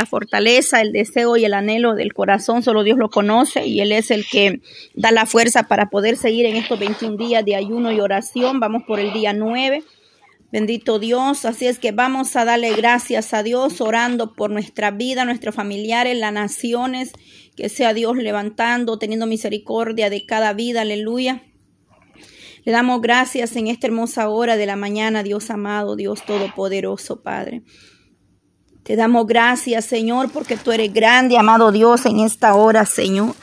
la fortaleza, el deseo y el anhelo del corazón, solo Dios lo conoce y Él es el que da la fuerza para poder seguir en estos 21 días de ayuno y oración. Vamos por el día 9. Bendito Dios, así es que vamos a darle gracias a Dios orando por nuestra vida, nuestros familiares, las naciones, que sea Dios levantando, teniendo misericordia de cada vida, aleluya. Le damos gracias en esta hermosa hora de la mañana, Dios amado, Dios todopoderoso, Padre. Te damos gracias, Señor, porque tú eres grande, amado Dios, en esta hora, Señor.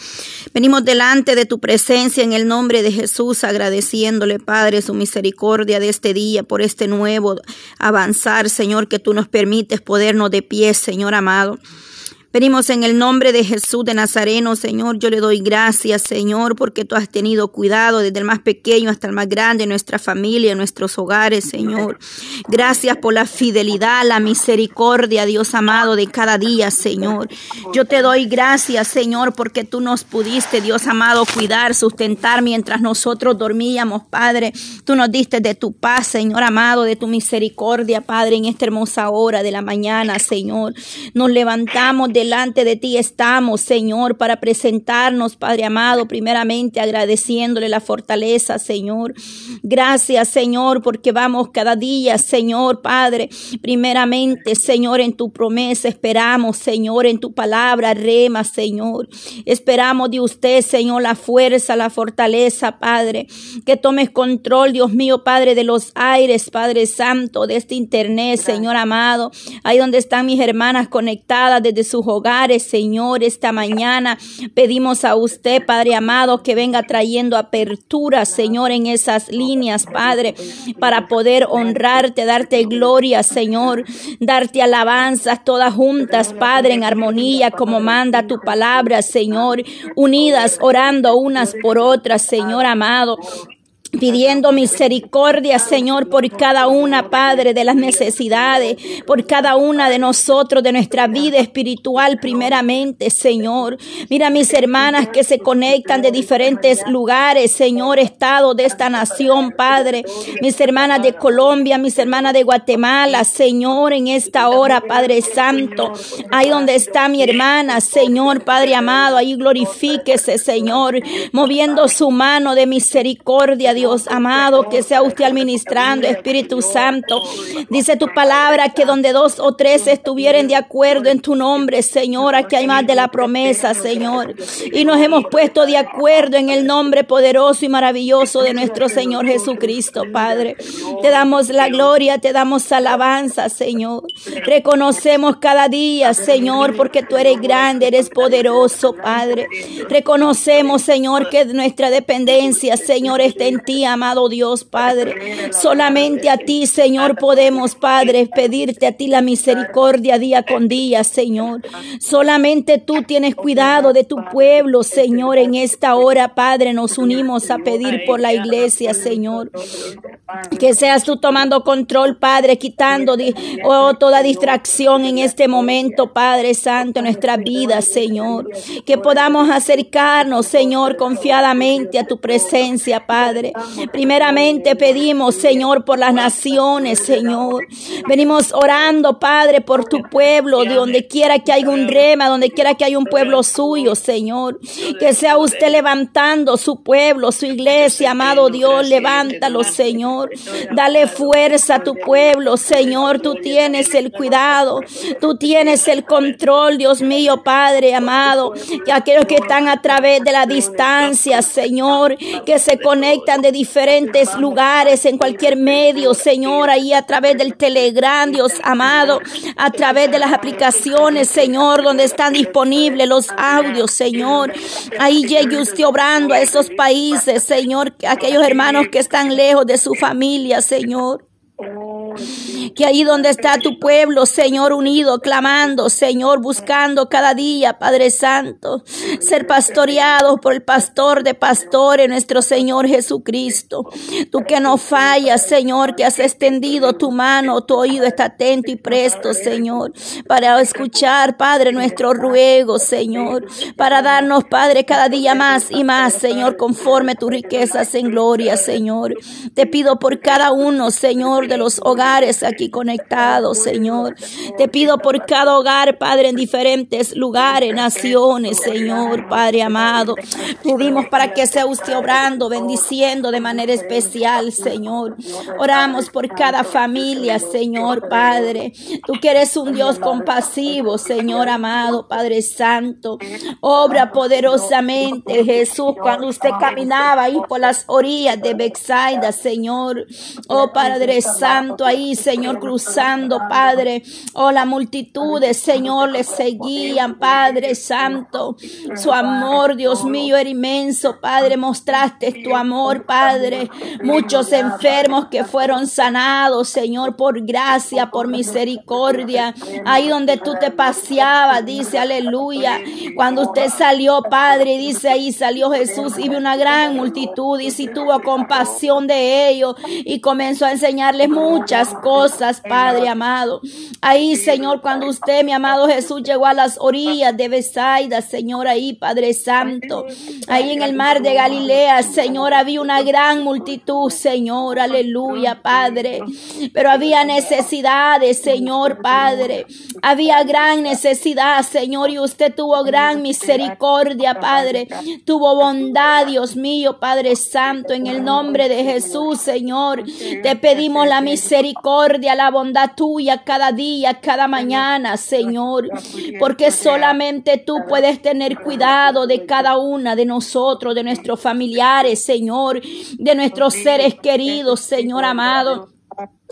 Venimos delante de tu presencia en el nombre de Jesús, agradeciéndole, Padre, su misericordia de este día, por este nuevo avanzar, Señor, que tú nos permites podernos de pie, Señor amado. Venimos en el nombre de Jesús de Nazareno, Señor. Yo le doy gracias, Señor, porque tú has tenido cuidado desde el más pequeño hasta el más grande, nuestra familia, nuestros hogares, Señor. Gracias por la fidelidad, la misericordia, Dios amado, de cada día, Señor. Yo te doy gracias, Señor, porque tú nos pudiste, Dios amado, cuidar, sustentar mientras nosotros dormíamos, Padre. Tú nos diste de tu paz, Señor amado, de tu misericordia, Padre, en esta hermosa hora de la mañana, Señor. Nos levantamos de delante de ti estamos, Señor, para presentarnos, Padre amado, primeramente agradeciéndole la fortaleza, Señor. Gracias, Señor, porque vamos cada día, Señor, Padre, primeramente, Señor, en tu promesa, esperamos, Señor, en tu palabra, rema, Señor. Esperamos de usted, Señor, la fuerza, la fortaleza, Padre, que tomes control, Dios mío, Padre, de los aires, Padre Santo, de este internet, Señor amado, ahí donde están mis hermanas conectadas desde sus hogares, Señor, esta mañana. Pedimos a usted, Padre amado, que venga trayendo apertura, Señor, en esas líneas, Padre, para poder honrarte, darte gloria, Señor, darte alabanzas todas juntas, Padre, en armonía, como manda tu palabra, Señor, unidas, orando unas por otras, Señor amado pidiendo misericordia, Señor, por cada una, Padre, de las necesidades, por cada una de nosotros, de nuestra vida espiritual, primeramente, Señor. Mira mis hermanas que se conectan de diferentes lugares, Señor, estado de esta nación, Padre. Mis hermanas de Colombia, mis hermanas de Guatemala, Señor, en esta hora, Padre Santo, ahí donde está mi hermana, Señor, Padre amado, ahí glorifíquese, Señor, moviendo su mano de misericordia, Dios amado, que sea usted administrando, Espíritu Santo. Dice tu palabra que donde dos o tres estuvieren de acuerdo en tu nombre, Señor, aquí hay más de la promesa, Señor. Y nos hemos puesto de acuerdo en el nombre poderoso y maravilloso de nuestro Señor Jesucristo, Padre. Te damos la gloria, te damos alabanza, Señor. Reconocemos cada día, Señor, porque tú eres grande, eres poderoso, Padre. Reconocemos, Señor, que nuestra dependencia, Señor, está en ti, amado Dios, Padre. Solamente a ti, Señor, podemos, Padre, pedirte a ti la misericordia día con día, Señor. Solamente tú tienes cuidado de tu pueblo, Señor. En esta hora, Padre, nos unimos a pedir por la iglesia, Señor. Que seas tú tomando control, Padre, quitando oh, toda distracción en este momento, Padre Santo, en nuestra vida, Señor. Que podamos acercarnos, Señor, confiadamente a tu presencia, Padre. Primeramente pedimos, Señor, por las naciones, Señor. Venimos orando, Padre, por tu pueblo, de donde quiera que haya un rema, donde quiera que haya un pueblo suyo, Señor. Que sea usted levantando su pueblo, su iglesia, amado Dios, levántalo, Señor. Dale fuerza a tu pueblo, Señor. Tú tienes el cuidado, tú tienes el control, Dios mío, Padre amado. Que aquellos que están a través de la distancia, Señor, que se conectan de diferentes lugares, en cualquier medio, Señor, ahí a través del Telegram, Dios amado, a través de las aplicaciones, Señor, donde están disponibles los audios, Señor. Ahí llegue usted obrando a esos países, Señor, aquellos hermanos que están lejos de su familia, Señor. Que ahí donde está tu pueblo, Señor, unido, clamando, Señor, buscando cada día, Padre Santo, ser pastoreados por el pastor de pastores, nuestro Señor Jesucristo. Tú que no fallas, Señor, que has extendido tu mano, tu oído está atento y presto, Señor, para escuchar, Padre, nuestro ruego, Señor, para darnos, Padre, cada día más y más, Señor, conforme tus riquezas en gloria, Señor. Te pido por cada uno, Señor, de los hogares aquí conectados, Señor. Te pido por cada hogar, Padre, en diferentes lugares, naciones, Señor, Padre amado. Pedimos para que sea usted obrando, bendiciendo de manera especial, Señor. Oramos por cada familia, Señor, Padre. Tú que eres un Dios compasivo, Señor amado, Padre Santo. Obra poderosamente, Jesús, cuando usted caminaba ahí por las orillas de Bexaida, Señor. Oh Padre Santo, ahí, Señor, cruzando, Padre. Oh, la multitud de Señor, le seguían, Padre Santo. Su amor, Dios mío, era inmenso, Padre. Mostraste tu amor, Padre. Muchos enfermos que fueron sanados, Señor, por gracia, por misericordia. Ahí donde tú te paseabas, dice, aleluya. Cuando usted salió, Padre, dice ahí salió Jesús y vio una gran multitud y si tuvo compasión de ellos y comenzó a enseñarles muchas cosas, Padre amado. Ahí, Señor, cuando usted, mi amado Jesús, llegó a las orillas de Besaida, Señor, ahí, Padre Santo, ahí en el mar de Galilea, Señor, había una gran multitud, Señor, aleluya, Padre. Pero había necesidades, Señor, Padre. Había gran necesidad, Señor, y usted tuvo gran misericordia, Padre. Tuvo bondad, Dios mío, Padre Santo, en el nombre de Jesús, Señor. Te pedimos la misericordia, la bondad tuya cada día, cada mañana, Señor. Porque solamente tú puedes tener cuidado de cada una de nosotros, de nuestros familiares, Señor, de nuestros seres queridos, Señor amado.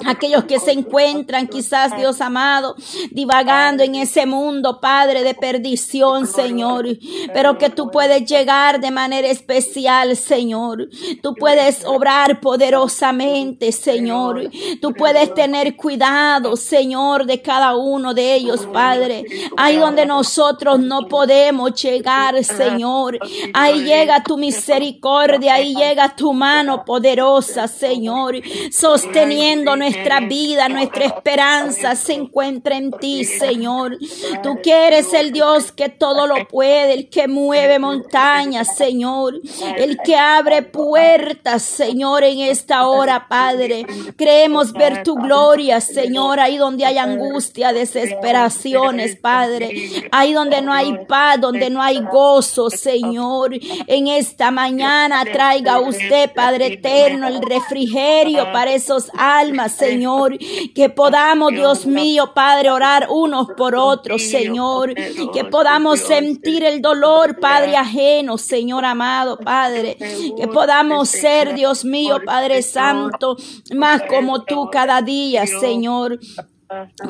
Aquellos que se encuentran quizás, Dios amado, divagando en ese mundo, Padre, de perdición, Señor. Pero que tú puedes llegar de manera especial, Señor. Tú puedes obrar poderosamente, Señor. Tú puedes tener cuidado, Señor, de cada uno de ellos, Padre. Ahí donde nosotros no podemos llegar, Señor. Ahí llega tu misericordia, ahí llega tu mano poderosa, Señor, sosteniendo nuestra vida, nuestra esperanza se encuentra en ti, Señor. Tú quieres el Dios que todo lo puede, el que mueve montañas, Señor, el que abre puertas, Señor, en esta hora, Padre. Creemos ver tu gloria, Señor, ahí donde hay angustia, desesperaciones, Padre. Ahí donde no hay paz, donde no hay gozo, Señor. En esta mañana traiga usted, Padre eterno, el refrigerio para esos almas, Señor. Que podamos, Dios mío, Padre, orar unos por otros, Señor. Que podamos sentir el dolor, Padre ajeno, Señor amado, Padre. Que podamos ser, Dios mío, Padre Santo, más como tú cada día, Señor.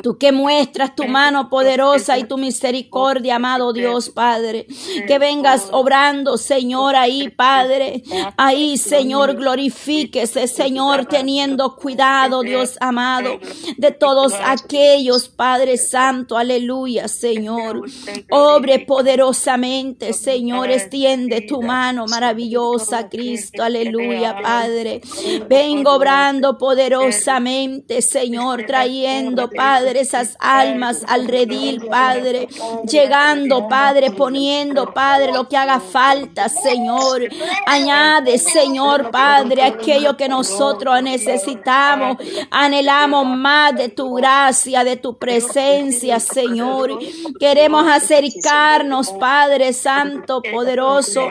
Tú que muestras tu mano poderosa y tu misericordia, amado Dios Padre. Que vengas obrando, Señor, ahí, Padre. Ahí, Señor, glorifíquese, Señor, teniendo cuidado, Dios amado, de todos aquellos, Padre Santo, aleluya, Señor. Obre poderosamente, Señor, extiende tu mano maravillosa, Cristo, aleluya, Padre. Vengo obrando poderosamente, Señor, trayendo Padre, esas almas al redil, Padre, llegando, Padre, poniendo, Padre, lo que haga falta, Señor. Añade, Señor, Padre, aquello que nosotros necesitamos, anhelamos más de tu gracia, de tu presencia, Señor. Queremos acercarnos, Padre Santo, poderoso.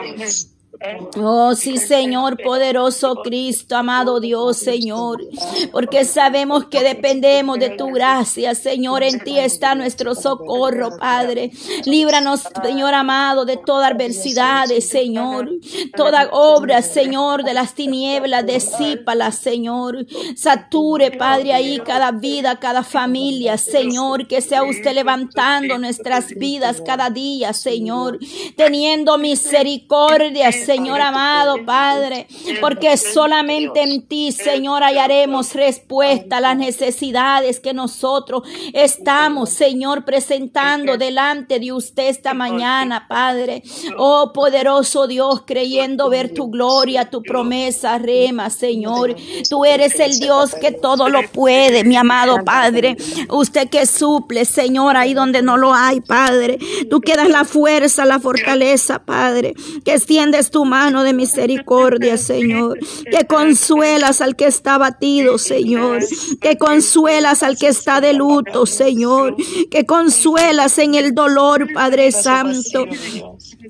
Oh, sí, Señor, poderoso Cristo, amado Dios, Señor, porque sabemos que dependemos de tu gracia, Señor, en ti está nuestro socorro, Padre. Líbranos, Señor amado, de toda adversidad, Señor, toda obra, Señor, de las tinieblas, desípala, Señor. Sature, Padre, ahí cada vida, cada familia, Señor, que sea usted levantando nuestras vidas cada día, Señor, teniendo misericordia, Señor amado Padre, porque solamente en ti, Señor, hallaremos respuesta a las necesidades que nosotros estamos, Señor, presentando delante de usted esta mañana, Padre. Oh poderoso Dios, creyendo ver tu gloria, tu promesa, rema, Señor. Tú eres el Dios que todo lo puede, mi amado Padre. Usted que suple, Señor, ahí donde no lo hay, Padre. Tú que das la fuerza, la fortaleza, Padre, que extiendes tu mano de misericordia, Señor. Que consuelas al que está abatido, Señor. Que consuelas al que está de luto, Señor. Que consuelas en el dolor, Padre Santo.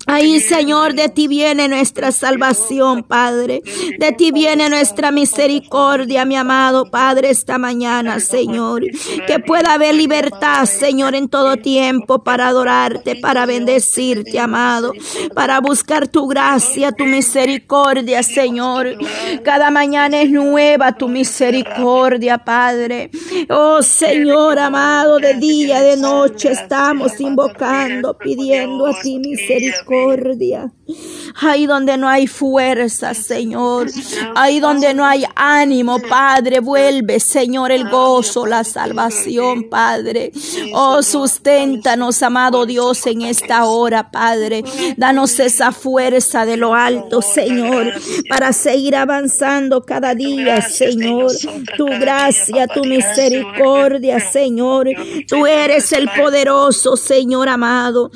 Ahí, Señor, de ti viene nuestra salvación, Padre. De ti viene nuestra misericordia, mi amado Padre, esta mañana, Señor. Que pueda haber libertad, Señor, en todo tiempo para adorarte, para bendecirte, amado, para buscar tu gracia, tu misericordia, Señor. Cada mañana es nueva tu misericordia, Padre. Oh, Señor amado, de día, de noche estamos invocando, pidiendo a ti misericordia. Ahí donde no hay fuerza, Señor. Ahí donde no hay ánimo, Padre, vuelve, Señor, el gozo, la salvación, Padre. Oh, susténtanos, amado Dios, en esta hora, Padre. Danos esa fuerza de lo alto, Señor, para seguir avanzando cada día, Señor. Tu gracia, tu misericordia, Señor. Tú eres el poderoso, Señor amado.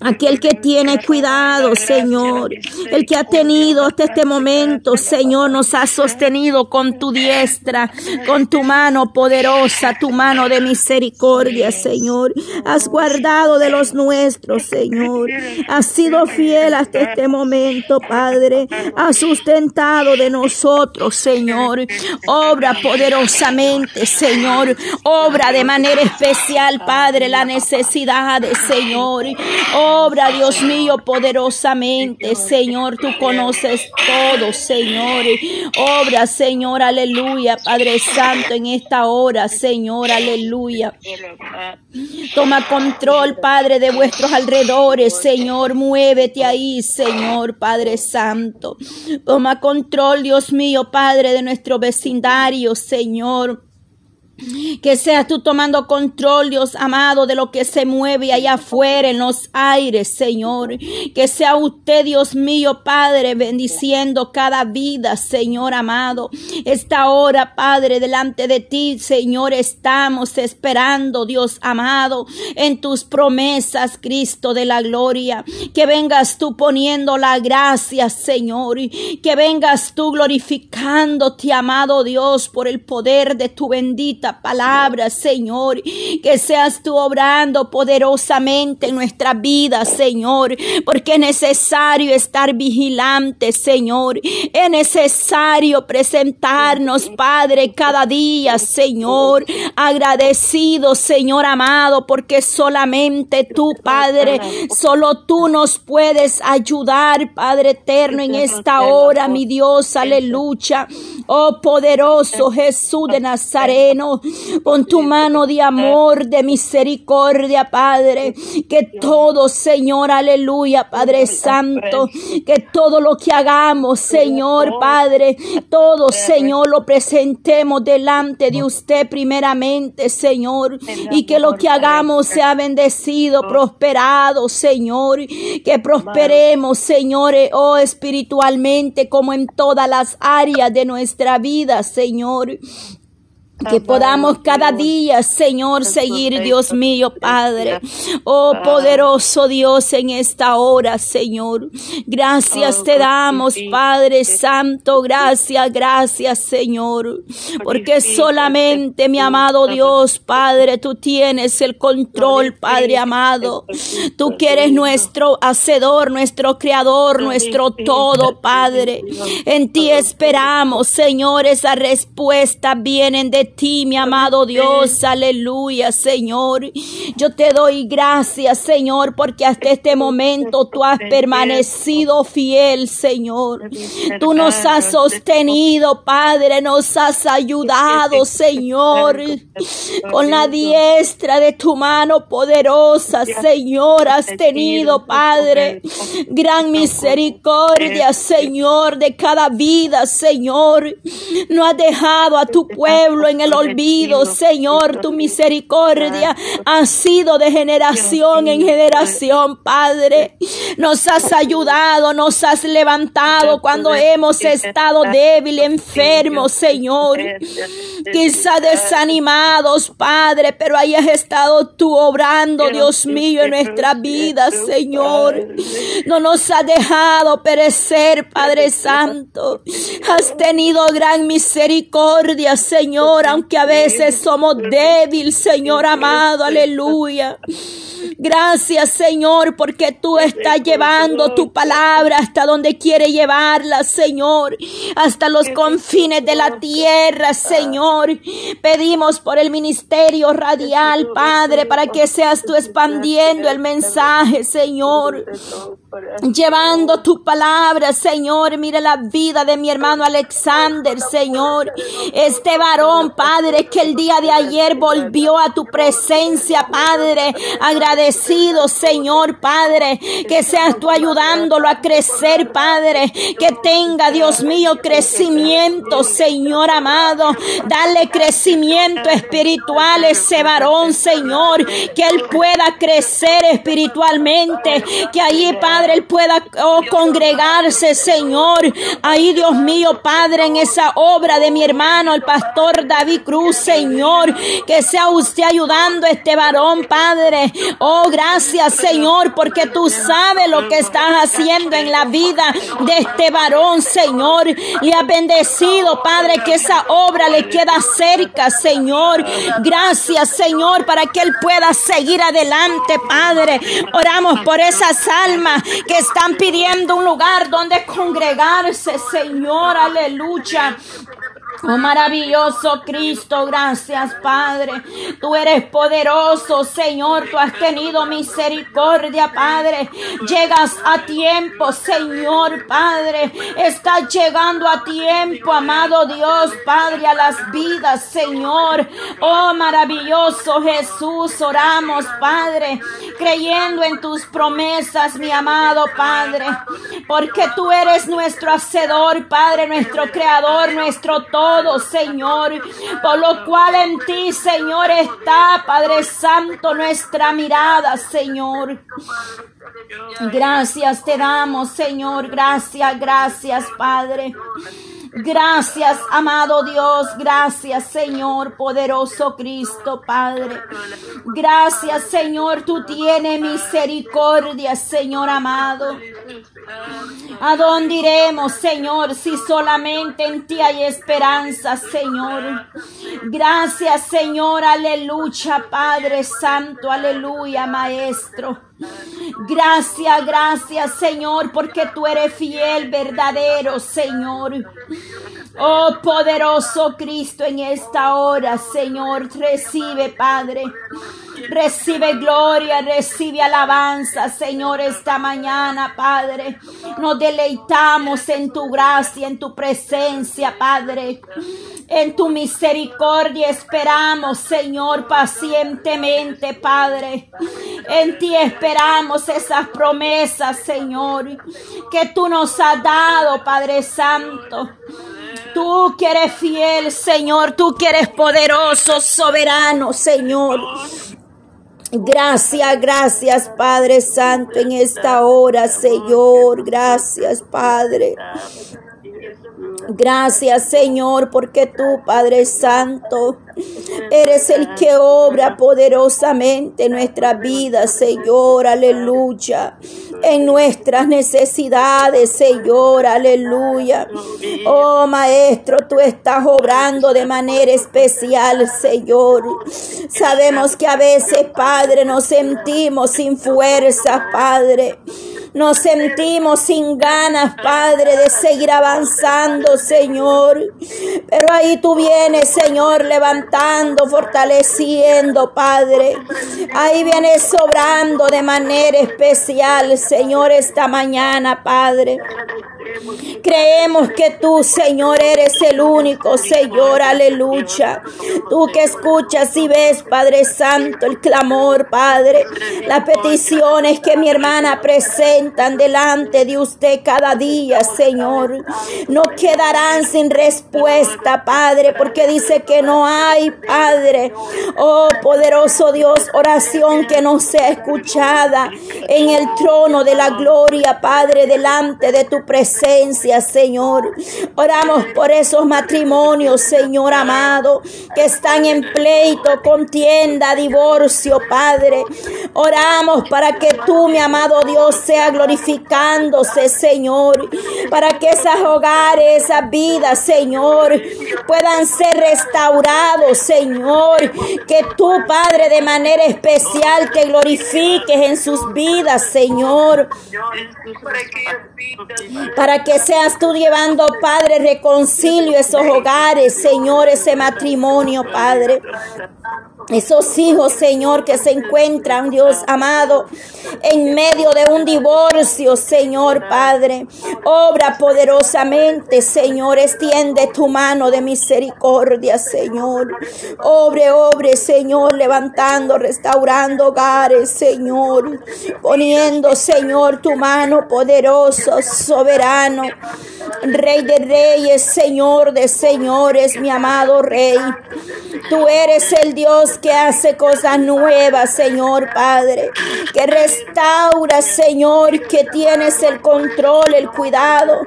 Aquel que tiene cuidado, Señor. El que ha tenido hasta este momento, Señor, nos ha sostenido con tu diestra, con tu mano poderosa, tu mano de misericordia, Señor. Has guardado de los nuestros, Señor. Has sido fiel hasta este momento, Padre. Has sustentado de nosotros, Señor. Obra poderosamente, Señor. Obra de manera especial, Padre, la necesidad, Señor. Obra, Dios mío, poderosamente, Señor, tú conoces todo, Señor. Obra, Señor, aleluya, Padre Santo, en esta hora, Señor, aleluya. Toma control, Padre, de vuestros alrededores, Señor. Muévete ahí, Señor, Padre Santo. Toma control, Dios mío, Padre, de nuestro vecindario, Señor. Que seas tú tomando control, Dios amado, de lo que se mueve allá afuera en los aires, Señor. Que sea usted, Dios mío, Padre, bendiciendo cada vida, Señor amado. Esta hora, Padre, delante de ti, Señor, estamos esperando, Dios amado, en tus promesas, Cristo de la gloria. Que vengas tú poniendo la gracia, Señor. Que vengas tú glorificándote, amado Dios, por el poder de tu bendita palabra, Señor. Que seas tú obrando poderosamente en nuestra vida, Señor. Porque es necesario estar vigilante, Señor. Es necesario presentarnos, Padre, cada día, Señor. Agradecido, Señor amado, porque solamente tú, Padre, solo tú nos puedes ayudar, Padre eterno, en esta hora, mi Dios, aleluya. Oh poderoso Jesús de Nazareno, con tu mano de amor, de misericordia, Padre. Que todo, Señor, aleluya, Padre Santo, que todo lo que hagamos, Señor, Padre, todo, Señor, lo presentemos delante de usted primeramente, Señor, y que lo que hagamos sea bendecido, prosperado, Señor, que prosperemos, Señor, oh espiritualmente como en todas las áreas de nuestra vida, Señor. Que podamos cada día, Señor, seguir, Dios mío, Padre. Oh, poderoso Dios, en esta hora, Señor. Gracias te damos, Padre Santo. Gracias, gracias, Señor. Porque solamente, mi amado Dios, Padre, tú tienes el control, Padre amado. Tú que eres nuestro hacedor, nuestro creador, nuestro todo, Padre. En ti esperamos, Señor, esa respuesta vienen de ti, mi amado Dios. Aleluya, Señor. Yo te doy gracias, Señor, porque hasta este momento tú has permanecido fiel, Señor. Tú nos has sostenido, Padre, nos has ayudado, Señor, con la diestra de tu mano poderosa, Señor, has tenido, Padre, gran misericordia, Señor, de cada vida, Señor. No has dejado a tu pueblo en en el olvido, Señor, tu misericordia ha sido de generación en generación, Padre. Nos has ayudado, nos has levantado cuando hemos estado débil, enfermos, Señor. Quizá desanimados, Padre, pero ahí has estado tú obrando, Dios mío, en nuestra vida, Señor. No nos ha dejado perecer, Padre Santo. Has tenido gran misericordia, Señor, aunque a veces somos débiles, Señor amado, aleluya. Gracias, Señor, porque tú estás llevando tu palabra hasta donde quiere llevarla, Señor, hasta los confines de la tierra, Señor. Pedimos por el ministerio radial, Padre, para que seas tú expandiendo el mensaje, Señor llevando tu palabra, Señor. Mire la vida de mi hermano Alexander, Señor. Este varón, Padre, que el día de ayer volvió a tu presencia, Padre. Agradecido, Señor, Padre. Que seas tú ayudándolo a crecer, Padre. Que tenga, Dios mío, crecimiento, Señor amado. Dale crecimiento espiritual a ese varón, Señor. Que él pueda crecer espiritualmente. Que allí, Padre, Él pueda oh, congregarse, Señor. Ahí, Dios mío, Padre, en esa obra de mi hermano, el pastor David Cruz, Señor. Que sea usted ayudando a este varón, Padre. Oh, gracias, Señor, porque tú sabes lo que estás haciendo en la vida de este varón, Señor. Le ha bendecido, Padre, que esa obra le queda cerca, Señor. Gracias, Señor, para que Él pueda seguir adelante, Padre. Oramos por esas almas que están pidiendo un lugar donde congregarse, Señor, aleluya. Oh maravilloso Cristo, gracias Padre. Tú eres poderoso, Señor. Tú has tenido misericordia, Padre. Llegas a tiempo, Señor, Padre. Estás llegando a tiempo, amado Dios, Padre, a las vidas, Señor. Oh maravilloso Jesús, oramos, Padre, creyendo en tus promesas, mi amado Padre. Porque tú eres nuestro hacedor, Padre, nuestro creador, nuestro todo. Señor. Por lo cual en ti, Señor, está, Padre Santo, nuestra mirada, Señor. Gracias te damos, Señor. Gracias, gracias, Padre. Gracias, amado Dios. Gracias, Señor, poderoso Cristo, Padre. Gracias, Señor. Tú tienes misericordia, Señor amado. ¿A dónde iremos, Señor, si solamente en ti hay esperanza, Señor? Gracias, Señor, aleluya, Padre Santo, aleluya, Maestro. Gracias, gracias, Señor, porque tú eres fiel, verdadero, Señor. Oh poderoso Cristo, en esta hora, Señor, recibe, Padre. Recibe gloria, recibe alabanza, Señor, esta mañana, Padre. Nos deleitamos en tu gracia, en tu presencia, Padre. En tu misericordia esperamos, Señor, pacientemente, Padre. En ti esperamos esas promesas, Señor, que tú nos has dado, Padre Santo. Tú que eres fiel, Señor, tú que eres poderoso, soberano, Señor. Gracias, gracias Padre Santo en esta hora, Señor. Gracias, Padre. Gracias Señor, porque tú, Padre Santo, eres el que obra poderosamente en nuestra vida, Señor, aleluya. En nuestras necesidades, Señor, aleluya. Oh Maestro, tú estás obrando de manera especial, Señor. Sabemos que a veces, Padre, nos sentimos sin fuerza, Padre. Nos sentimos sin ganas, Padre, de seguir avanzando, Señor. Pero ahí tú vienes, Señor, levantando, fortaleciendo, Padre. Ahí vienes sobrando de manera especial, Señor, esta mañana, Padre. Creemos que tú, Señor, eres el único, Señor, aleluya. Tú que escuchas y ves, Padre Santo, el clamor, Padre, las peticiones que mi hermana presenta presentan delante de usted cada día, Señor, no quedarán sin respuesta, Padre, porque dice que no hay, Padre. Oh, poderoso Dios, oración que no sea escuchada en el trono de la gloria, Padre, delante de tu presencia, Señor. Oramos por esos matrimonios, Señor amado, que están en pleito, contienda, divorcio, Padre. Oramos para que tú, mi amado Dios, glorificándose, Señor, para que esos hogares, esas vidas, Señor, puedan ser restaurados, Señor. Que tú, Padre, de manera especial te glorifiques en sus vidas, Señor. Para que seas tú llevando, Padre, reconcilio esos hogares, Señor, ese matrimonio, Padre. Esos hijos, Señor, que se encuentran, Dios amado, en medio de un divorcio, Señor Padre. Obra poderosamente, Señor. Extiende tu mano de misericordia, Señor. Obre, obre, Señor, levantando, restaurando hogares, Señor. Poniendo, Señor, tu mano poderoso, soberano. Rey de reyes, Señor de señores, mi amado Rey. Tú eres el Dios que hace cosas nuevas, Señor Padre, que restaura, Señor, que tienes el control, el cuidado,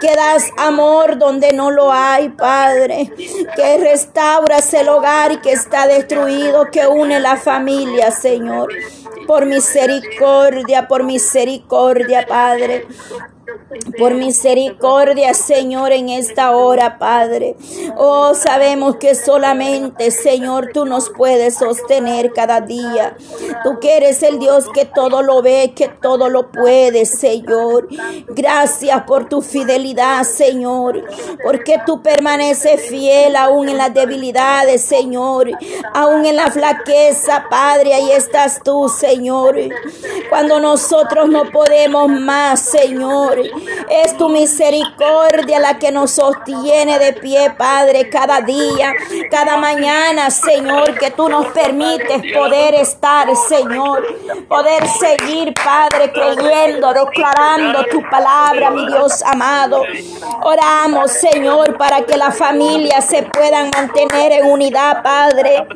que das amor donde no lo hay, Padre, que restauras el hogar que está destruido, que une la familia, Señor. Por misericordia, por misericordia, Padre. Por misericordia, Señor, en esta hora, Padre. Oh, sabemos que solamente, Señor, tú nos puedes sostener cada día. Tú que eres el Dios que todo lo ve, que todo lo puede, Señor. Gracias por tu fidelidad, Señor. Porque tú permaneces fiel aún en las debilidades, Señor. Aún en la flaqueza, Padre. Ahí estás tú, Señor. Cuando nosotros no podemos más, Señor. Es tu misericordia la que nos sostiene de pie, Padre, cada día, cada mañana, Señor, que tú nos permites poder estar, Señor, poder seguir, Padre, creyendo, declarando tu palabra, mi Dios amado. Oramos, Señor, para que las familias se puedan mantener en unidad, Padre,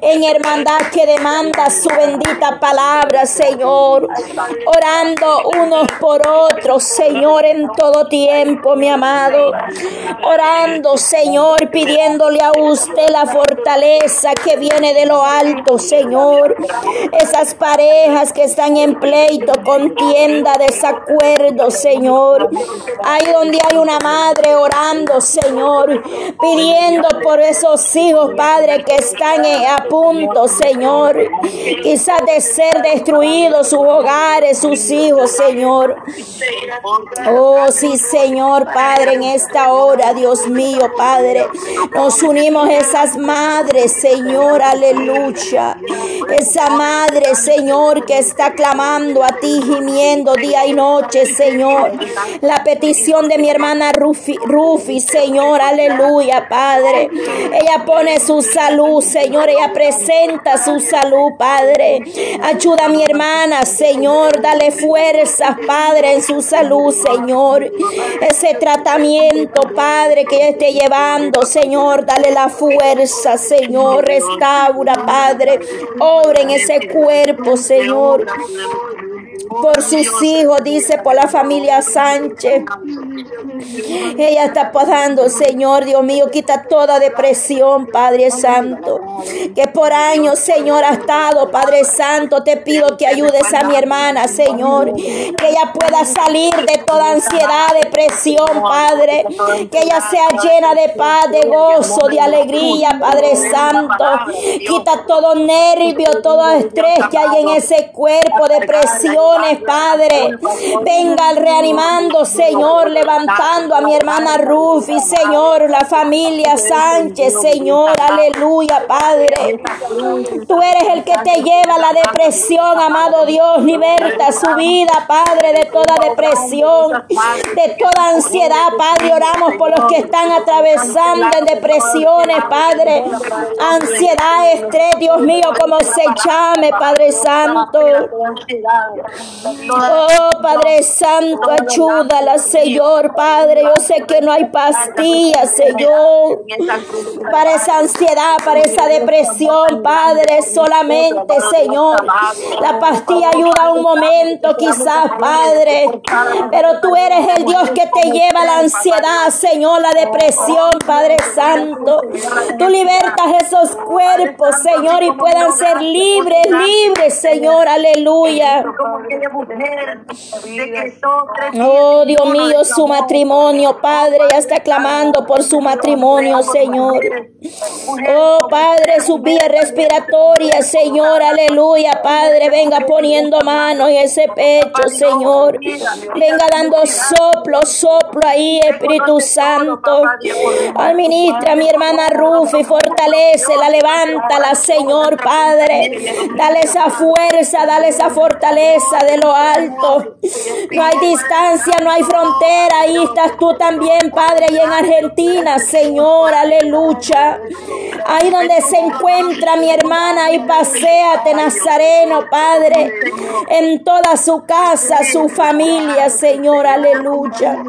en hermandad que demanda su bendita palabra, Señor, orando unos por otros, Señor. Señor, en todo tiempo, mi amado. Orando, Señor, pidiéndole a usted la fortaleza que viene de lo alto, Señor. Esas parejas que están en pleito, contienda, desacuerdo, Señor. Ahí donde hay una madre orando, Señor, pidiendo por esos hijos, Padre, que están a punto, Señor. Quizás de ser destruidos sus hogares, sus hijos, Señor. Oh, sí, Señor Padre, en esta hora, Dios mío, Padre, nos unimos esas madres, Señor, aleluya. Esa madre, Señor, que está clamando a ti, gimiendo día y noche, Señor. La petición de mi hermana Rufi, Rufi, Señor, aleluya, Padre. Ella pone su salud, Señor, ella presenta su salud, Padre. Ayuda a mi hermana, Señor, dale fuerzas, Padre, en su salud. Señor. Ese tratamiento, Padre, que esté llevando, Señor, dale la fuerza, Señor. Restaura, Padre. En ese cuerpo, Señor por sus hijos, dice por la familia Sánchez. Ella está pasando, Señor, Dios mío, quita toda depresión, Padre Santo. Que por años, Señor, ha estado, Padre Santo, te pido que ayudes a mi hermana, Señor. Que ella pueda salir de toda ansiedad, depresión, Padre. Que ella sea llena de paz, de gozo, de alegría, Padre Santo. Quita todo nervio, todo estrés que hay en ese cuerpo, depresión Padre. Venga reanimando, Señor, levantando a mi hermana Rufi, Señor, la familia Sánchez, Señor, aleluya, Padre. Tú eres el que te lleva la depresión, amado Dios, liberta su vida, Padre, de toda depresión, de toda ansiedad, Padre. Oramos por los que están atravesando en depresiones, Padre. Ansiedad, estrés, Dios mío, como se llame, Padre Santo. Oh, Padre Santo, ayúdala, Señor, Padre. Yo sé que no hay pastillas, Señor, para esa ansiedad, para esa depresión, Padre. Solamente, Señor, la pastilla ayuda un momento, quizás, Padre. Pero tú eres el Dios que te lleva la ansiedad, Señor, la depresión, Padre Santo. Tú libertas esos cuerpos, Señor, y puedan ser libres, libres, Señor, aleluya. Oh, Dios mío, su matrimonio, Padre, ya está clamando por su matrimonio, Señor. Oh, Padre, su vía respiratoria, Señor, aleluya, Padre, venga poniendo mano en ese pecho, Señor. Venga dando soplo, soplo ahí, Espíritu Santo. Administra mi hermana Rufi, fortalece, la levántala, Señor, Padre. Dale esa fuerza, dale esa fortaleza de lo alto. No hay distancia, no hay frontera. Ahí estás tú también, Padre, y en Argentina, Señor, aleluya. Ahí donde se encuentra mi hermana, ahí paséate, Nazareno, Padre, en toda su casa, su familia, Señor, aleluya.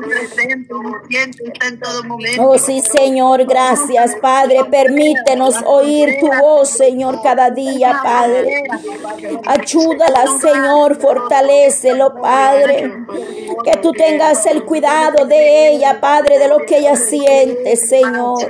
Oh, sí, Señor, gracias, Padre. Permítenos oír tu voz, Señor, cada día, Padre. Ayúdala, Señor, fortalecelo, Padre. Que tú tengas el cuidado de ella, Padre, de lo que ella siente, Señor.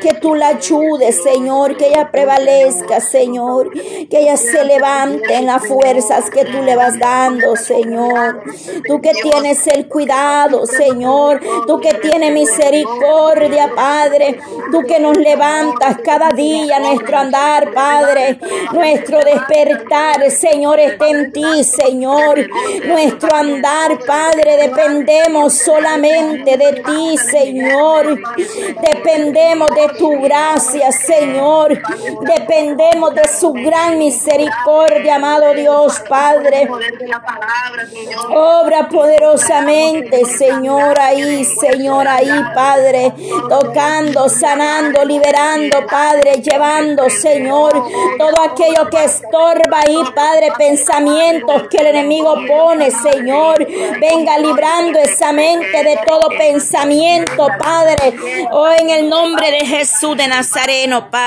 Que tú la ayudes, Señor, que ella prevalezca, Señor. Que ella se levante en las fuerzas que tú le vas dando, Señor. Tú que tienes el cuidado, Señor. Tú que tienes misericordia, Padre. Tú que nos levantas cada día nuestro andar, Padre. Nuestro despertar, Señor, está en ti, Señor. Nuestro andar, Padre, dependemos solamente de ti, Señor. Dependemos de tu gracia, Señor. Dependemos de su gran misericordia, amado Dios, Padre. Obra poderosamente, Señor, ahí, Señor, ahí, Padre. Tocando, sanando, liberando, Padre, llevando, Señor, todo aquello que estorba ahí, Padre, pensamientos que el enemigo pone, Señor. Venga librando esa mente de todo pensamiento, Padre. Oh, en el nombre de Jesús de Nazareno, Padre.